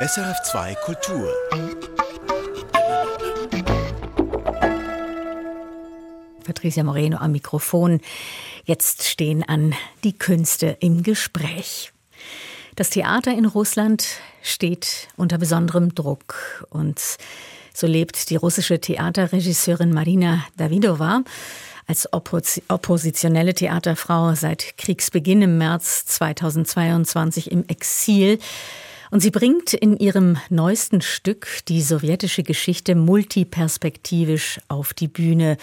SRF2 Kultur. Patricia Moreno am Mikrofon. Jetzt stehen an die Künste im Gespräch. Das Theater in Russland steht unter besonderem Druck und so lebt die russische Theaterregisseurin Marina Davidova als oppositionelle Theaterfrau seit Kriegsbeginn im März 2022 im Exil. Und sie bringt in ihrem neuesten Stück die sowjetische Geschichte multiperspektivisch auf die Bühne,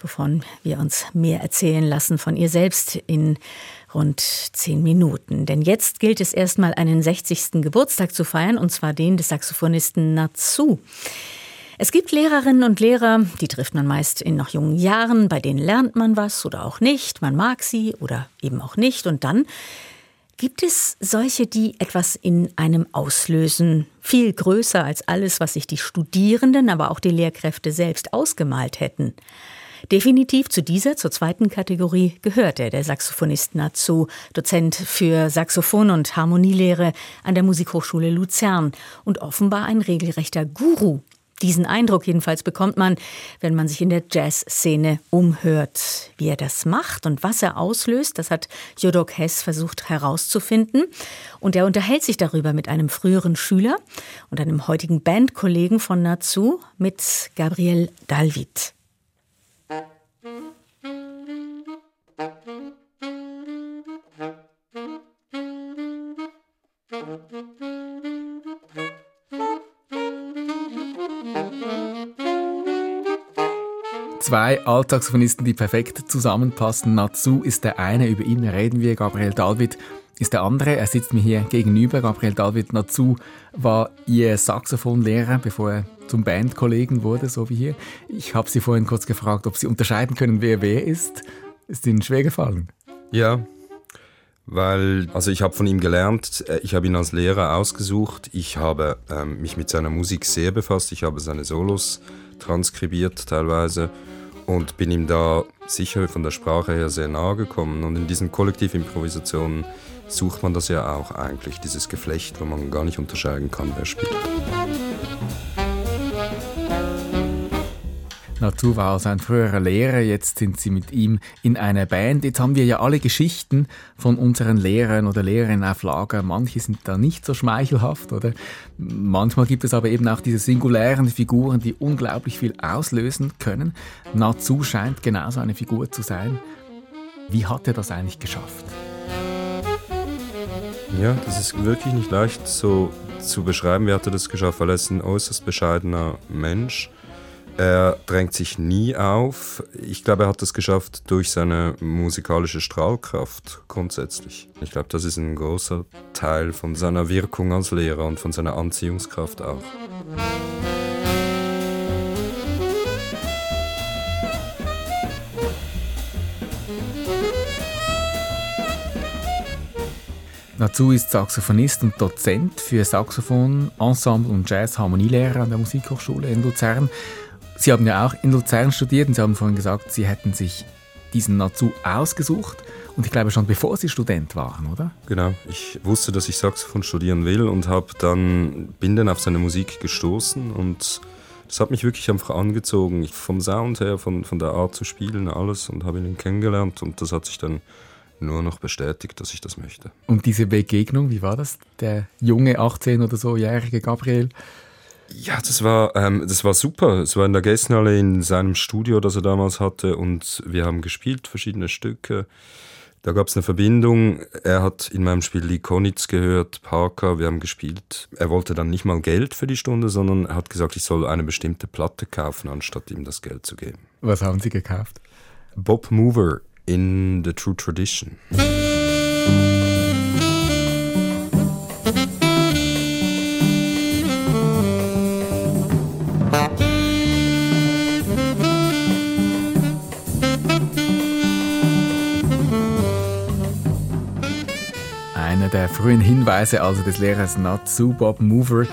wovon wir uns mehr erzählen lassen von ihr selbst in rund zehn Minuten. Denn jetzt gilt es erstmal einen 60. Geburtstag zu feiern, und zwar den des Saxophonisten Natsu. Es gibt Lehrerinnen und Lehrer, die trifft man meist in noch jungen Jahren, bei denen lernt man was oder auch nicht, man mag sie oder eben auch nicht und dann Gibt es solche, die etwas in einem auslösen, viel größer als alles, was sich die Studierenden, aber auch die Lehrkräfte selbst ausgemalt hätten? Definitiv zu dieser, zur zweiten Kategorie gehört er, der Saxophonist Natsu, Dozent für Saxophon- und Harmonielehre an der Musikhochschule Luzern und offenbar ein regelrechter Guru diesen Eindruck jedenfalls bekommt man, wenn man sich in der Jazzszene umhört. Wie er das macht und was er auslöst, das hat Jodok Hess versucht herauszufinden. Und er unterhält sich darüber mit einem früheren Schüler und einem heutigen Bandkollegen von Natsu, mit Gabriel Dalvid. Zwei Alltagsphonisten, die perfekt zusammenpassen. Natsu ist der eine, über ihn reden wir. Gabriel David ist der andere. Er sitzt mir hier gegenüber. Gabriel David Natsu war Ihr Saxophonlehrer, bevor er zum Bandkollegen wurde, so wie hier. Ich habe Sie vorhin kurz gefragt, ob Sie unterscheiden können, wer wer ist. Ist Ihnen schwer gefallen? Ja, weil also ich habe von ihm gelernt, äh, ich habe ihn als Lehrer ausgesucht, ich habe ähm, mich mit seiner Musik sehr befasst, ich habe seine Solos transkribiert teilweise und bin ihm da sicher von der Sprache her sehr nahe gekommen. Und in diesen Kollektivimprovisationen sucht man das ja auch eigentlich, dieses Geflecht, wo man gar nicht unterscheiden kann, wer spielt. Natur war sein früherer Lehrer, jetzt sind sie mit ihm in einer Band. Jetzt haben wir ja alle Geschichten von unseren Lehrern oder Lehrerinnen auf Lager. Manche sind da nicht so schmeichelhaft, oder? Manchmal gibt es aber eben auch diese singulären Figuren, die unglaublich viel auslösen können. Natsu scheint genauso eine Figur zu sein. Wie hat er das eigentlich geschafft? Ja, das ist wirklich nicht leicht so zu beschreiben, wie hat er das geschafft, weil er ist ein äußerst bescheidener Mensch er drängt sich nie auf. Ich glaube, er hat es geschafft durch seine musikalische Strahlkraft grundsätzlich. Ich glaube, das ist ein großer Teil von seiner Wirkung als Lehrer und von seiner Anziehungskraft auch. Dazu ist Saxophonist und Dozent für Saxophon, Ensemble und Jazz-Harmonielehrer an der Musikhochschule in Luzern. Sie haben ja auch in Luzern studiert und Sie haben vorhin gesagt, Sie hätten sich diesen Natsu ausgesucht und ich glaube schon bevor Sie Student waren, oder? Genau, ich wusste, dass ich Saxophon studieren will und habe dann bin dann auf seine Musik gestoßen und das hat mich wirklich einfach angezogen, vom Sound her, von, von der Art zu spielen, alles und habe ihn kennengelernt und das hat sich dann nur noch bestätigt, dass ich das möchte. Und diese Begegnung, wie war das? Der junge 18 oder so jährige Gabriel ja, das war, ähm, das war super. Es war in der Gästenhalle in seinem Studio, das er damals hatte, und wir haben gespielt, verschiedene Stücke. Da gab es eine Verbindung. Er hat in meinem Spiel Lee Konitz gehört, Parker, wir haben gespielt. Er wollte dann nicht mal Geld für die Stunde, sondern er hat gesagt, ich soll eine bestimmte Platte kaufen, anstatt ihm das Geld zu geben. Was haben Sie gekauft? Bob Mover in The True Tradition. Der frühen Hinweise also des Lehrers Natsu Bob Mover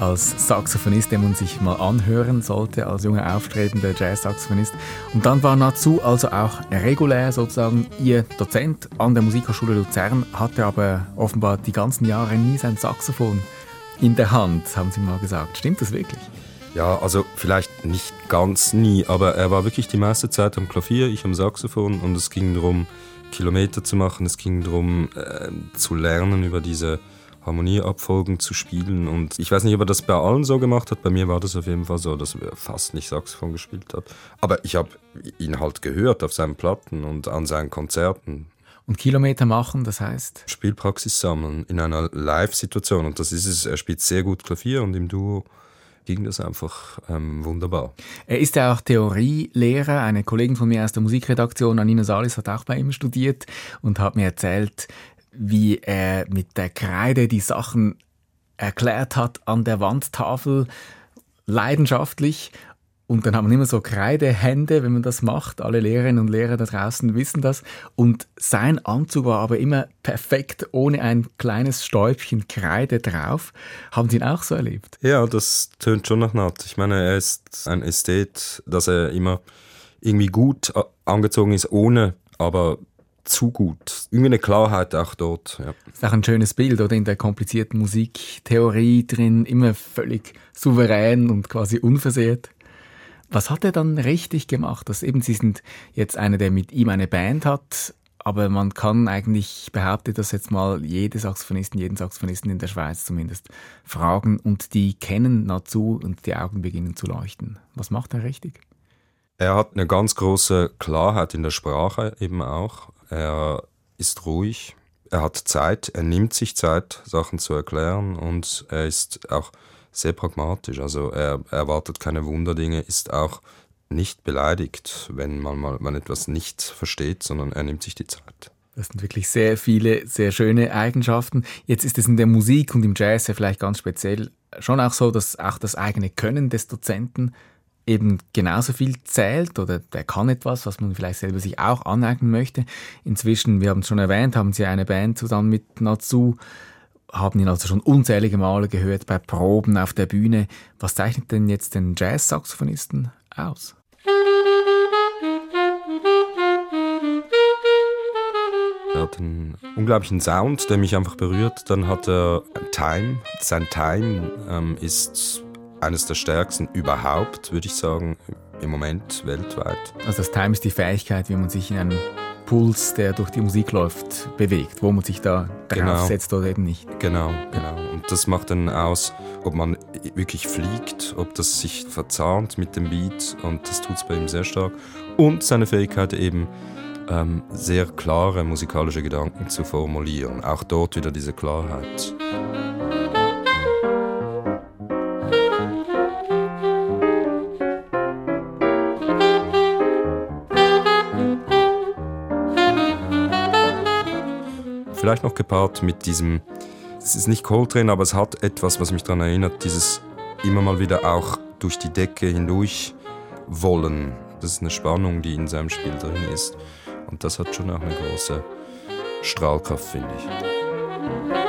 als Saxophonist, den man sich mal anhören sollte, als junger aufstrebender Jazz-Saxophonist. Und dann war Natsu also auch regulär sozusagen ihr Dozent an der Musikhochschule Luzern, hatte aber offenbar die ganzen Jahre nie sein Saxophon in der Hand, haben Sie mal gesagt. Stimmt das wirklich? Ja, also vielleicht nicht ganz nie, aber er war wirklich die meiste Zeit am Klavier, ich am Saxophon und es ging darum, Kilometer zu machen, es ging darum, äh, zu lernen über diese Harmonieabfolgen zu spielen und ich weiß nicht, ob er das bei allen so gemacht hat, bei mir war das auf jeden Fall so, dass er fast nicht Saxophon gespielt hat. Aber ich habe ihn halt gehört auf seinen Platten und an seinen Konzerten. Und Kilometer machen, das heißt? Spielpraxis sammeln in einer Live-Situation und das ist es, er spielt sehr gut Klavier und im Duo ging das einfach ähm, wunderbar. Er ist ja auch Theorielehrer. Eine Kollegin von mir aus der Musikredaktion, Anina Salis, hat auch bei ihm studiert und hat mir erzählt, wie er mit der Kreide die Sachen erklärt hat an der Wandtafel, leidenschaftlich und dann haben wir immer so Kreidehände, wenn man das macht. Alle Lehrerinnen und Lehrer da draußen wissen das. Und sein Anzug war aber immer perfekt, ohne ein kleines Stäubchen Kreide drauf. Haben Sie ihn auch so erlebt? Ja, das tönt schon nach Naht. Ich meine, er ist ein Ästhet, dass er immer irgendwie gut angezogen ist, ohne aber zu gut. Irgendwie eine Klarheit auch dort. Ja. Das ist auch ein schönes Bild, oder? In der komplizierten Musiktheorie drin, immer völlig souverän und quasi unversehrt. Was hat er dann richtig gemacht? Dass eben Sie sind jetzt einer, der mit ihm eine Band hat, aber man kann eigentlich, behauptet das jetzt mal, jede Saxophonisten, jeden Saxophonisten in der Schweiz zumindest fragen und die kennen nahezu und die Augen beginnen zu leuchten. Was macht er richtig? Er hat eine ganz große Klarheit in der Sprache eben auch. Er ist ruhig, er hat Zeit, er nimmt sich Zeit, Sachen zu erklären und er ist auch sehr pragmatisch. Also er, er erwartet keine Wunderdinge, ist auch nicht beleidigt, wenn man mal man etwas nicht versteht, sondern er nimmt sich die Zeit. Das sind wirklich sehr viele, sehr schöne Eigenschaften. Jetzt ist es in der Musik und im Jazz ja vielleicht ganz speziell schon auch so, dass auch das eigene Können des Dozenten eben genauso viel zählt oder der kann etwas, was man vielleicht selber sich auch aneignen möchte. Inzwischen, wir haben es schon erwähnt, haben Sie eine Band zusammen mit Natsu haben ihn also schon unzählige Male gehört bei Proben auf der Bühne. Was zeichnet denn jetzt den Jazz-Saxophonisten aus? Er hat einen unglaublichen Sound, der mich einfach berührt. Dann hat er Time. Sein Time ähm, ist eines der stärksten überhaupt, würde ich sagen, im Moment weltweit. Also das Time ist die Fähigkeit, wie man sich in einem Puls, der durch die Musik läuft, bewegt, wo man sich da draufsetzt genau. oder eben nicht. Genau, genau. Und das macht dann aus, ob man wirklich fliegt, ob das sich verzahnt mit dem Beat und das tut es bei ihm sehr stark. Und seine Fähigkeit eben, ähm, sehr klare musikalische Gedanken zu formulieren. Auch dort wieder diese Klarheit. Vielleicht noch gepaart mit diesem, es ist nicht Coltrane, aber es hat etwas, was mich daran erinnert, dieses immer mal wieder auch durch die Decke hindurch wollen. Das ist eine Spannung, die in seinem Spiel drin ist. Und das hat schon auch eine große Strahlkraft, finde ich.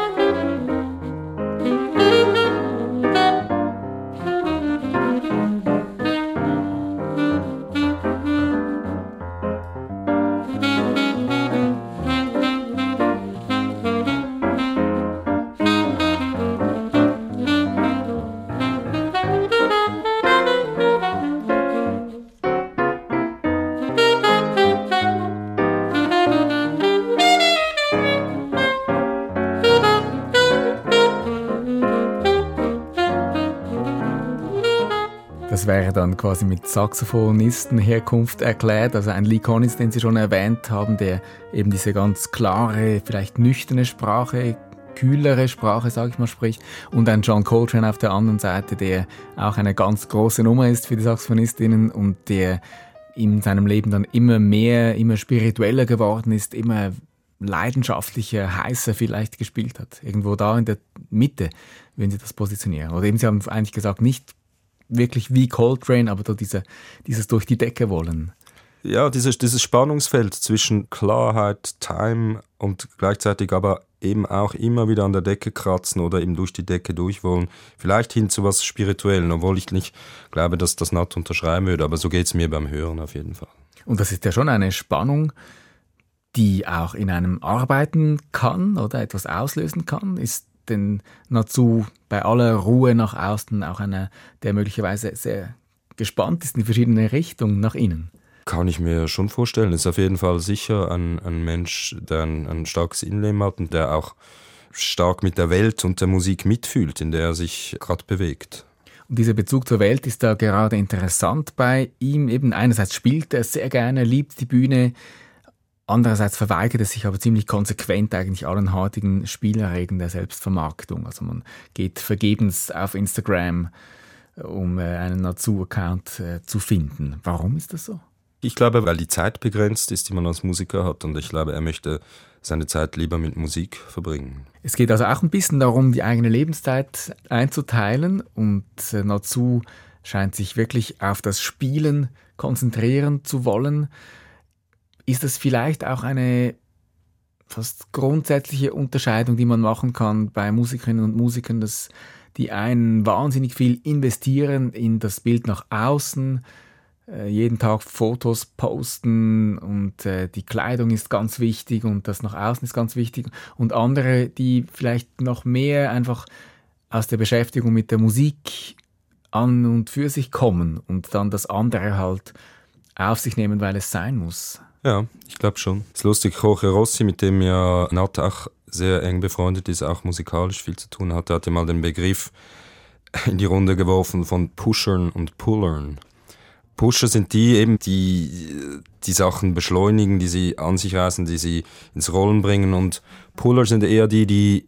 Wäre dann quasi mit Saxophonistenherkunft erklärt. Also ein Lee Konitz, den Sie schon erwähnt haben, der eben diese ganz klare, vielleicht nüchterne Sprache, kühlere Sprache, sage ich mal, spricht. Und ein John Coltrane auf der anderen Seite, der auch eine ganz große Nummer ist für die Saxophonistinnen und der in seinem Leben dann immer mehr, immer spiritueller geworden ist, immer leidenschaftlicher, heißer vielleicht gespielt hat. Irgendwo da in der Mitte, wenn Sie das positionieren. Oder eben, Sie haben eigentlich gesagt, nicht wirklich wie Coltrane, aber da diese, dieses durch die Decke wollen. Ja, dieses, dieses Spannungsfeld zwischen Klarheit, Time und gleichzeitig aber eben auch immer wieder an der Decke kratzen oder eben durch die Decke durchwollen. Vielleicht hin zu was Spirituellen, obwohl ich nicht glaube, dass das Natt unterschreiben würde, aber so geht es mir beim Hören auf jeden Fall. Und das ist ja schon eine Spannung, die auch in einem arbeiten kann oder etwas auslösen kann. Ist denn Natsu bei aller Ruhe nach außen auch einer, der möglicherweise sehr gespannt ist in verschiedene Richtungen nach innen? Kann ich mir schon vorstellen. Ist auf jeden Fall sicher ein, ein Mensch, der ein, ein starkes Innenleben hat und der auch stark mit der Welt und der Musik mitfühlt, in der er sich gerade bewegt. Und dieser Bezug zur Welt ist da gerade interessant bei ihm. Eben einerseits spielt er sehr gerne, liebt die Bühne, andererseits verweigert er sich aber ziemlich konsequent eigentlich allen heutigen Spielerregeln der Selbstvermarktung. Also man geht vergebens auf Instagram, um äh, einen Nazu-Account äh, zu finden. Warum ist das so? Ich glaube, weil die Zeit begrenzt ist, die man als Musiker hat. Und ich glaube, er möchte seine Zeit lieber mit Musik verbringen. Es geht also auch ein bisschen darum, die eigene Lebenszeit einzuteilen und äh, Natsu scheint sich wirklich auf das Spielen konzentrieren zu wollen. Ist das vielleicht auch eine fast grundsätzliche Unterscheidung, die man machen kann bei Musikerinnen und Musikern, dass die einen wahnsinnig viel investieren in das Bild nach außen, äh, jeden Tag Fotos posten und äh, die Kleidung ist ganz wichtig und das nach außen ist ganz wichtig und andere, die vielleicht noch mehr einfach aus der Beschäftigung mit der Musik an und für sich kommen und dann das andere halt auf sich nehmen, weil es sein muss. Ja, ich glaube schon. Es ist lustig, Jorge Rossi, mit dem ja Nat auch sehr eng befreundet ist, auch musikalisch viel zu tun hat, hatte mal den Begriff in die Runde geworfen von Pushern und Pullern. Pusher sind die eben, die die Sachen beschleunigen, die sie an sich reißen, die sie ins Rollen bringen. Und Puller sind eher die, die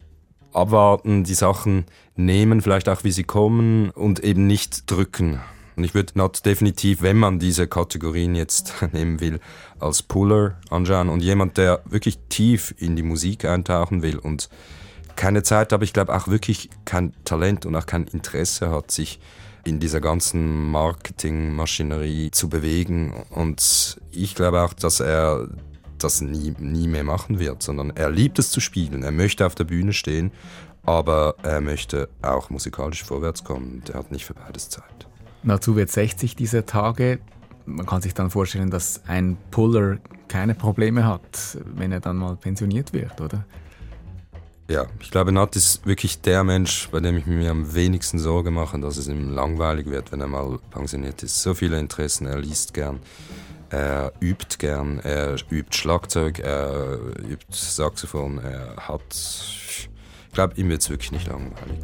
abwarten, die Sachen nehmen, vielleicht auch wie sie kommen und eben nicht drücken. Und ich würde Not definitiv, wenn man diese Kategorien jetzt nehmen will, als Puller anschauen und jemand, der wirklich tief in die Musik eintauchen will und keine Zeit, aber ich glaube auch wirklich kein Talent und auch kein Interesse hat, sich in dieser ganzen Marketingmaschinerie zu bewegen. Und ich glaube auch, dass er das nie, nie mehr machen wird, sondern er liebt es zu spielen. Er möchte auf der Bühne stehen, aber er möchte auch musikalisch vorwärts kommen. Er hat nicht für beides Zeit. Dazu wird 60 dieser Tage. Man kann sich dann vorstellen, dass ein Puller keine Probleme hat, wenn er dann mal pensioniert wird, oder? Ja, ich glaube, Nat ist wirklich der Mensch, bei dem ich mir am wenigsten Sorge mache, dass es ihm langweilig wird, wenn er mal pensioniert ist. So viele Interessen, er liest gern, er übt gern, er übt Schlagzeug, er übt Saxophon, er hat. Ich glaube, ihm wird es wirklich nicht langweilig.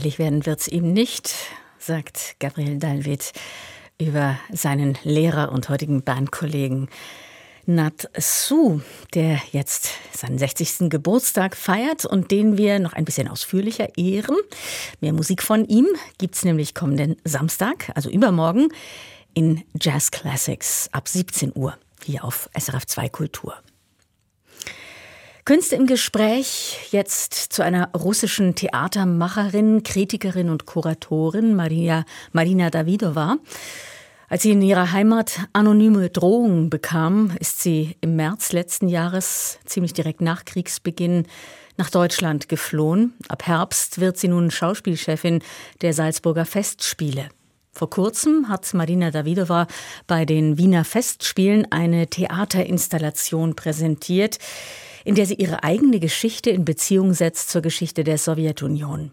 Langweilig werden wird es ihm nicht, sagt Gabriel Dalvid über seinen Lehrer und heutigen Bandkollegen Nat Su, der jetzt seinen 60. Geburtstag feiert und den wir noch ein bisschen ausführlicher ehren. Mehr Musik von ihm gibt es nämlich kommenden Samstag, also übermorgen, in Jazz Classics ab 17 Uhr hier auf SRF 2 Kultur. Künste im Gespräch jetzt zu einer russischen Theatermacherin, Kritikerin und Kuratorin, Maria, Marina Davidova. Als sie in ihrer Heimat anonyme Drohungen bekam, ist sie im März letzten Jahres, ziemlich direkt nach Kriegsbeginn, nach Deutschland geflohen. Ab Herbst wird sie nun Schauspielchefin der Salzburger Festspiele. Vor kurzem hat Marina Davidova bei den Wiener Festspielen eine Theaterinstallation präsentiert, in der sie ihre eigene Geschichte in Beziehung setzt zur Geschichte der Sowjetunion.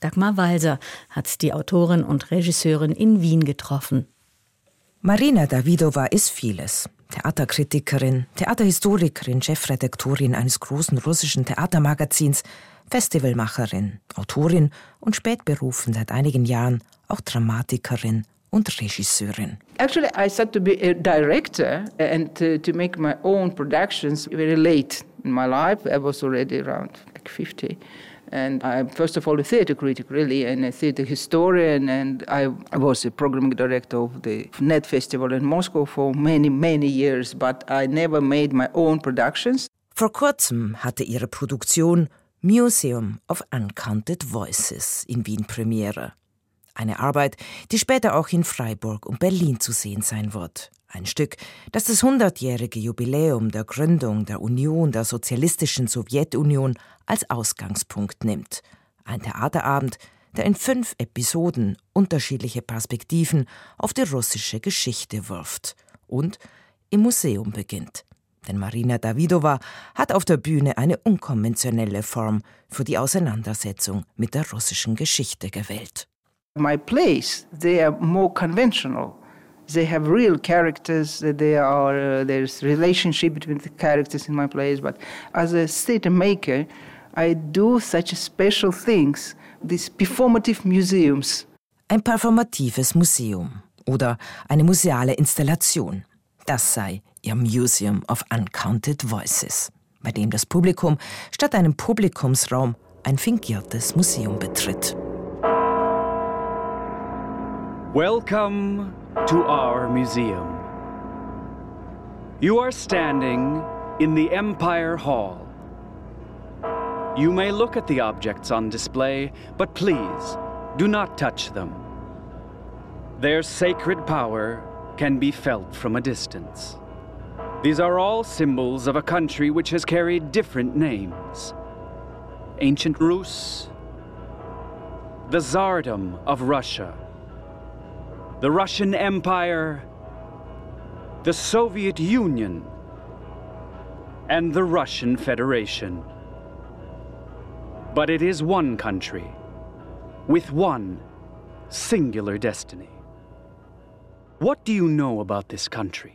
Dagmar Walser hat die Autorin und Regisseurin in Wien getroffen. Marina Davidova ist vieles. Theaterkritikerin, Theaterhistorikerin, Chefredaktorin eines großen russischen Theatermagazins, Festivalmacherin, Autorin und spätberufen seit einigen Jahren auch Dramatikerin und Regisseurin. Actually, I started to be a director and to, to make my own productions very late in my life. I was already around like 50. And I'm first of all a theater critic, really, and a theater historian. And I, was a programming director of the Net Festival in Moscow for many, many years, but I never made my own productions. Vor kurzem hatte ihre Produktion Museum of Uncounted Voices in Wien Premiere. Eine Arbeit, die später auch in Freiburg und Berlin zu sehen sein wird. Ein Stück, das das hundertjährige Jubiläum der Gründung der Union der Sozialistischen Sowjetunion als Ausgangspunkt nimmt. Ein Theaterabend, der in fünf Episoden unterschiedliche Perspektiven auf die russische Geschichte wirft und im Museum beginnt. Denn Marina Davidova hat auf der Bühne eine unkonventionelle Form für die Auseinandersetzung mit der russischen Geschichte gewählt. My plays, they are more conventional. They have real characters. They are uh, there's relationship between the characters in my plays. But as a theater maker, I do such special things. These performative museums. Ein performatives Museum oder eine museale Installation. Das sei ihr Museum of Uncounted Voices, bei dem das Publikum statt einem Publikumsraum ein fingiertes Museum betritt. Welcome to our museum. You are standing in the Empire Hall. You may look at the objects on display, but please do not touch them. Their sacred power can be felt from a distance. These are all symbols of a country which has carried different names Ancient Rus, the Tsardom of Russia, the Russian Empire, the Soviet Union, and the Russian Federation. But it is one country with one singular destiny. What do you know about this country?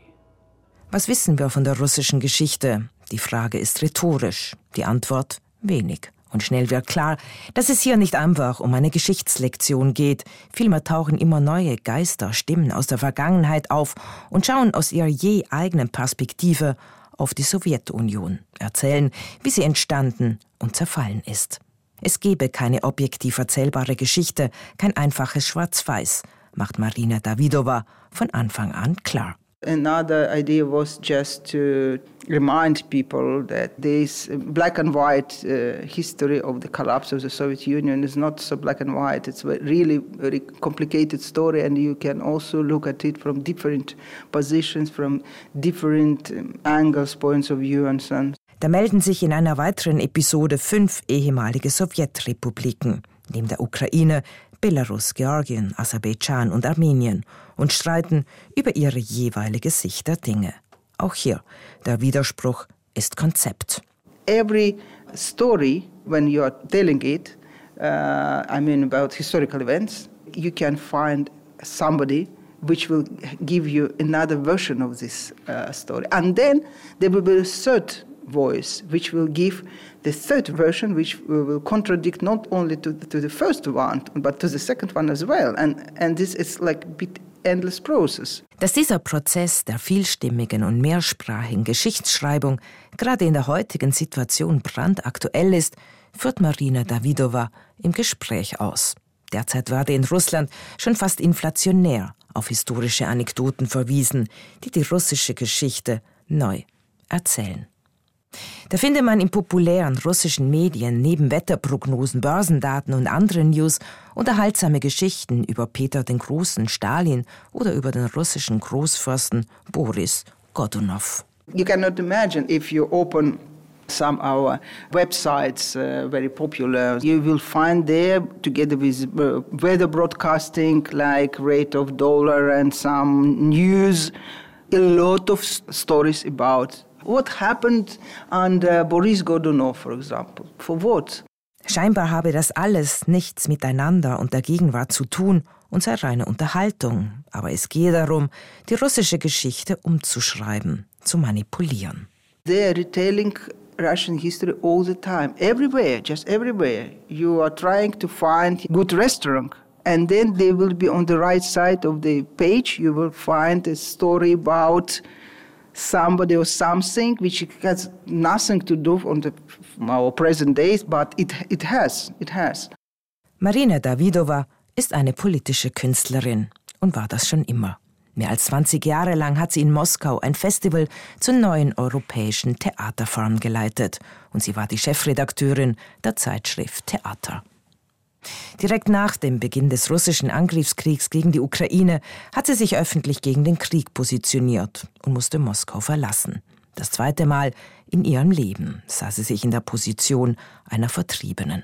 Was wissen wir von der russischen Geschichte? Die Frage ist rhetorisch, die Antwort wenig. Und schnell wird klar, dass es hier nicht einfach um eine Geschichtslektion geht. Vielmehr tauchen immer neue Geister, Stimmen aus der Vergangenheit auf und schauen aus ihrer je eigenen Perspektive auf die Sowjetunion, erzählen, wie sie entstanden und zerfallen ist. Es gebe keine objektiv erzählbare Geschichte, kein einfaches Schwarz-Weiß, macht Marina Davidova von Anfang an klar. Another idea was just to remind people that this black and white uh, history of the collapse of the Soviet Union is not so black and white. It's a really very complicated story, and you can also look at it from different positions, from different um, angles, points of view, and so on. Da melden sich in einer weiteren Episode fünf ehemalige Sowjetrepubliken, neben der Ukraine, Belarus, Georgien, Aserbaidschan und Armenien und streiten über ihre jeweilige Sicht der Dinge. Auch hier, der Widerspruch ist Konzept. Every story, when you are telling it, uh, I mean about historical events, you can find somebody which will give you another version of this uh, story. And then there will be a third voice, which will give the third version, which will contradict not only to to the first one, but to the second one as well. And, and this is like a bit endless process. Dass dieser Prozess der vielstimmigen und mehrsprachigen Geschichtsschreibung gerade in der heutigen Situation brandaktuell ist, führt Marina Davidova im Gespräch aus. Derzeit werde in Russland schon fast inflationär auf historische Anekdoten verwiesen, die die russische Geschichte neu erzählen. Da findet man in populären russischen Medien neben Wetterprognosen, Börsendaten und anderen News unterhaltsame Geschichten über Peter den Großen, Stalin oder über den russischen Großfürsten Boris Godunov. You cannot imagine if you open some our websites uh, very popular you will find there together with uh, weather broadcasting like rate of dollar and some news a lot of stories about What happened under Boris Godunov, for example? For what? Scheinbar habe das alles nichts miteinander und der Gegenwart zu tun und sei reine Unterhaltung. Aber es gehe darum, die russische Geschichte umzuschreiben, zu manipulieren. They are retailing Russian history all the time, everywhere, just everywhere. You are trying to find good restaurant, and then they will be on the right side of the page. You will find a story about somebody or something which has nothing to do on the, our present days, but it, it has, it has. Marina Davidova ist eine politische Künstlerin und war das schon immer. Mehr als 20 Jahre lang hat sie in Moskau ein Festival zur neuen europäischen Theaterform geleitet und sie war die Chefredakteurin der Zeitschrift Theater. Direkt nach dem Beginn des russischen Angriffskriegs gegen die Ukraine hat sie sich öffentlich gegen den Krieg positioniert und musste Moskau verlassen. Das zweite Mal in ihrem Leben sah sie sich in der Position einer Vertriebenen.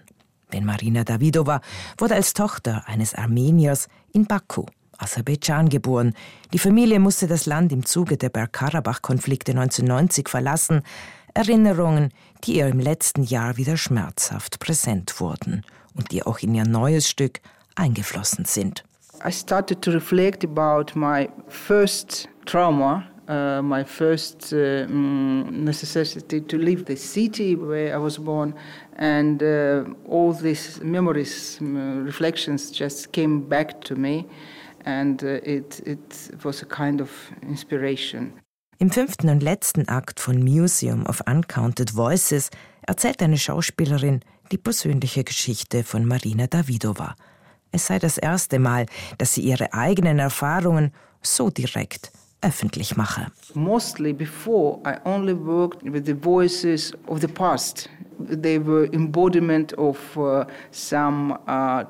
Denn Marina Davidova wurde als Tochter eines Armeniers in Baku, Aserbaidschan, geboren. Die Familie musste das Land im Zuge der Bergkarabach-Konflikte 1990 verlassen. Erinnerungen, die ihr im letzten Jahr wieder schmerzhaft präsent wurden und die auch in ihr neues Stück eingeflossen sind. I started to reflect about my first trauma uh, my first uh, mm, necessity to leave the city where I was born, and uh, all these memories, mm, reflections just came back to me, and uh, it, it was a kind of inspiration. Im fünften und letzten Akt von Museum of Uncounted Voices erzählt eine Schauspielerin die persönliche Geschichte von Marina Davidova. Es sei das erste Mal, dass sie ihre eigenen Erfahrungen so direkt öffentlich mache. Mostly before I only worked with the voices of the past. They were embodiment of uh, some uh,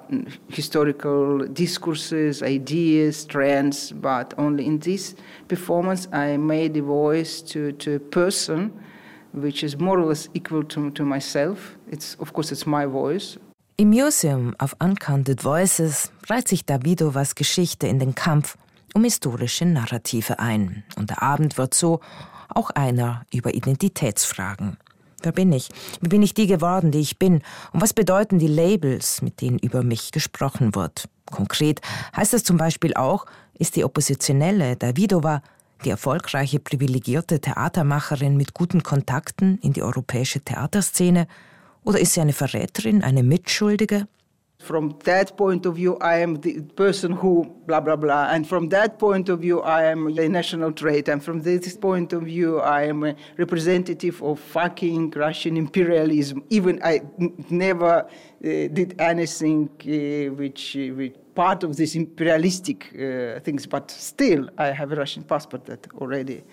historical discourses, ideas, trends, but only in this performance I made the voice to, to a person which is more or less equal to, to myself. It's, of course, it's my voice. Im Museum of Uncounted Voices reiht sich Davidovas Geschichte in den Kampf um historische Narrative ein. Und der Abend wird so auch einer über Identitätsfragen. Wer bin ich? Wie bin ich die geworden, die ich bin? Und was bedeuten die Labels, mit denen über mich gesprochen wird? Konkret heißt es zum Beispiel auch, ist die Oppositionelle Davidova die erfolgreiche privilegierte Theatermacherin mit guten Kontakten in die europäische Theaterszene oder ist sie eine Verräterin, eine Mitschuldige? from that point of view, I am the person who blah blah blah, and from that point of view, I am a national trait, and from this point of view, I am a representative of fucking Russian imperialism. Even I never uh, did anything uh, which, which part of this imperialistic uh, things, but still, I have a Russian passport that already.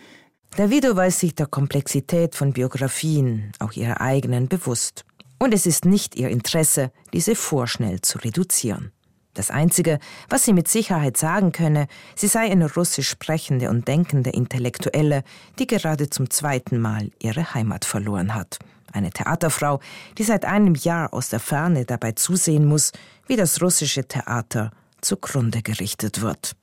Davido weiß sich der Komplexität von Biografien, auch ihrer eigenen, bewusst. Und es ist nicht ihr Interesse, diese vorschnell zu reduzieren. Das Einzige, was sie mit Sicherheit sagen könne, sie sei eine russisch sprechende und denkende Intellektuelle, die gerade zum zweiten Mal ihre Heimat verloren hat. Eine Theaterfrau, die seit einem Jahr aus der Ferne dabei zusehen muss, wie das russische Theater zugrunde gerichtet wird.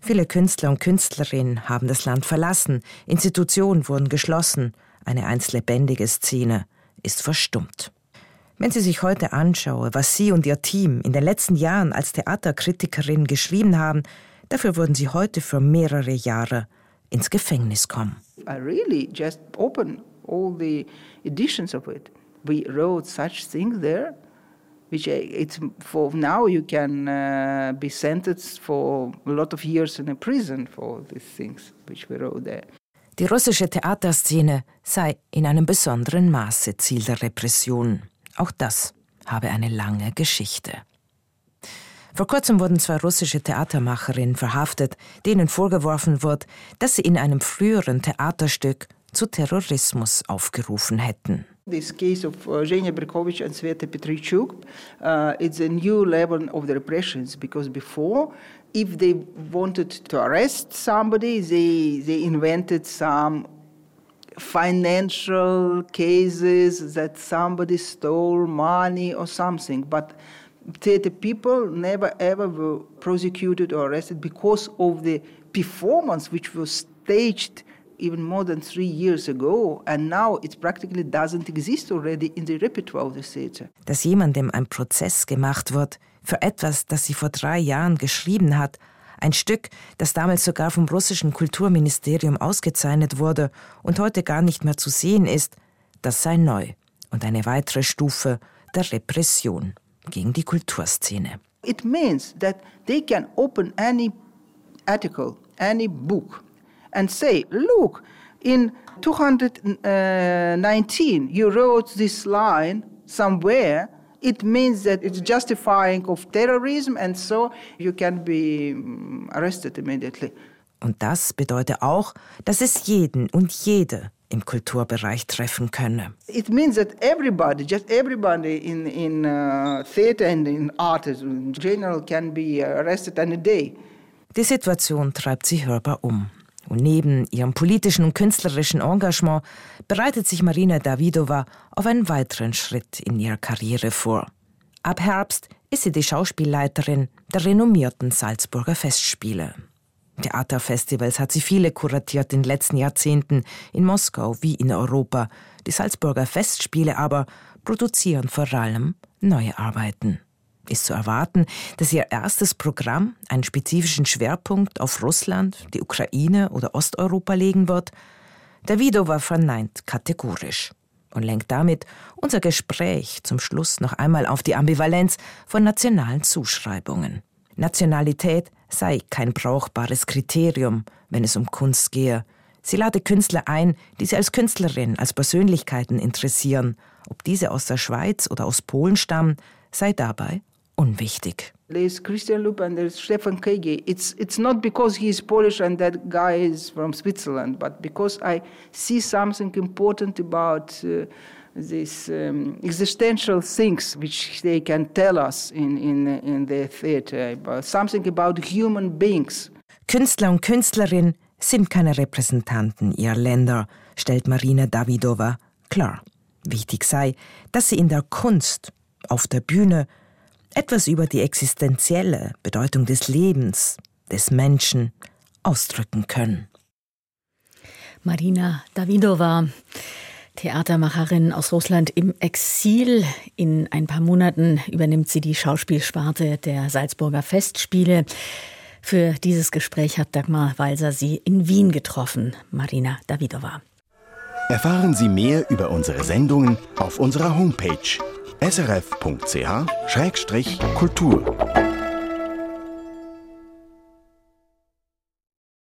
Viele Künstler und Künstlerinnen haben das Land verlassen, Institutionen wurden geschlossen, eine einst lebendige Szene ist verstummt. Wenn sie sich heute anschaue, was sie und ihr Team in den letzten Jahren als Theaterkritikerin geschrieben haben, dafür würden sie heute für mehrere Jahre ins Gefängnis kommen. I really just open all the editions of it. We wrote such things there, which it's for now you can uh, be sentenced for a lot of years in a prison for these things which we wrote there. Die russische Theaterszene sei in einem besonderen Maße Ziel der Repression. Auch das habe eine lange Geschichte. Vor kurzem wurden zwei russische Theatermacherinnen verhaftet, denen vorgeworfen wird, dass sie in einem früheren Theaterstück zu Terrorismus aufgerufen hätten. This case of uh, Zhenya Berkovich and Sveta Petrichuk, uh, it's a new level of the repressions because before if they wanted to arrest somebody, they, they invented some financial cases that somebody stole money or something. But theater people never ever were prosecuted or arrested because of the performance which was staged even more than three years ago, and now it practically doesn't exist already in the repertoire of the theater. Dass jemandem ein Prozess gemacht wird, für etwas, das sie vor drei Jahren geschrieben hat, ein Stück, das damals sogar vom russischen Kulturministerium ausgezeichnet wurde und heute gar nicht mehr zu sehen ist, das sei neu und eine weitere Stufe der Repression gegen die Kulturszene. It means that they can open any article, any book and say, look, in 219 you wrote this line somewhere it means that it's justifying of terrorism and so you can be mm, arrested immediately. Und das bedeutet auch, dass es jeden und jede im Kulturbereich treffen könne. It means that everybody, just everybody in, in uh, theater and in art in general can be arrested any day. Die Situation treibt sie hörbar um. Und neben ihrem politischen und künstlerischen Engagement bereitet sich Marina Davidova auf einen weiteren Schritt in ihrer Karriere vor. Ab Herbst ist sie die Schauspielleiterin der renommierten Salzburger Festspiele. Theaterfestivals hat sie viele kuratiert in den letzten Jahrzehnten, in Moskau wie in Europa. Die Salzburger Festspiele aber produzieren vor allem neue Arbeiten. Ist zu erwarten, dass ihr erstes Programm einen spezifischen Schwerpunkt auf Russland, die Ukraine oder Osteuropa legen wird? Der Vidova verneint kategorisch und lenkt damit unser Gespräch zum Schluss noch einmal auf die Ambivalenz von nationalen Zuschreibungen. Nationalität sei kein brauchbares Kriterium, wenn es um Kunst gehe. Sie lade Künstler ein, die sie als Künstlerin, als Persönlichkeiten interessieren. Ob diese aus der Schweiz oder aus Polen stammen, sei dabei unwichtig. There's Christian Lupe and there's Stefan Kege. It's, it's not because he is Polish and that guy is from Switzerland, but because I see something important about uh, these um, existential things which they can tell us in, in, in their theater, about something about human beings. Künstler und Künstlerinnen sind keine Repräsentanten ihrer Länder, stellt Marina Davidova klar. Wichtig sei, dass sie in der Kunst, auf der Bühne, etwas über die existenzielle Bedeutung des Lebens, des Menschen ausdrücken können. Marina Davidova. Theatermacherin aus Russland im Exil. In ein paar Monaten übernimmt sie die Schauspielsparte der Salzburger Festspiele. Für dieses Gespräch hat Dagmar Walser sie in Wien getroffen, Marina Davidova. Erfahren Sie mehr über unsere Sendungen auf unserer Homepage srf.ch-kultur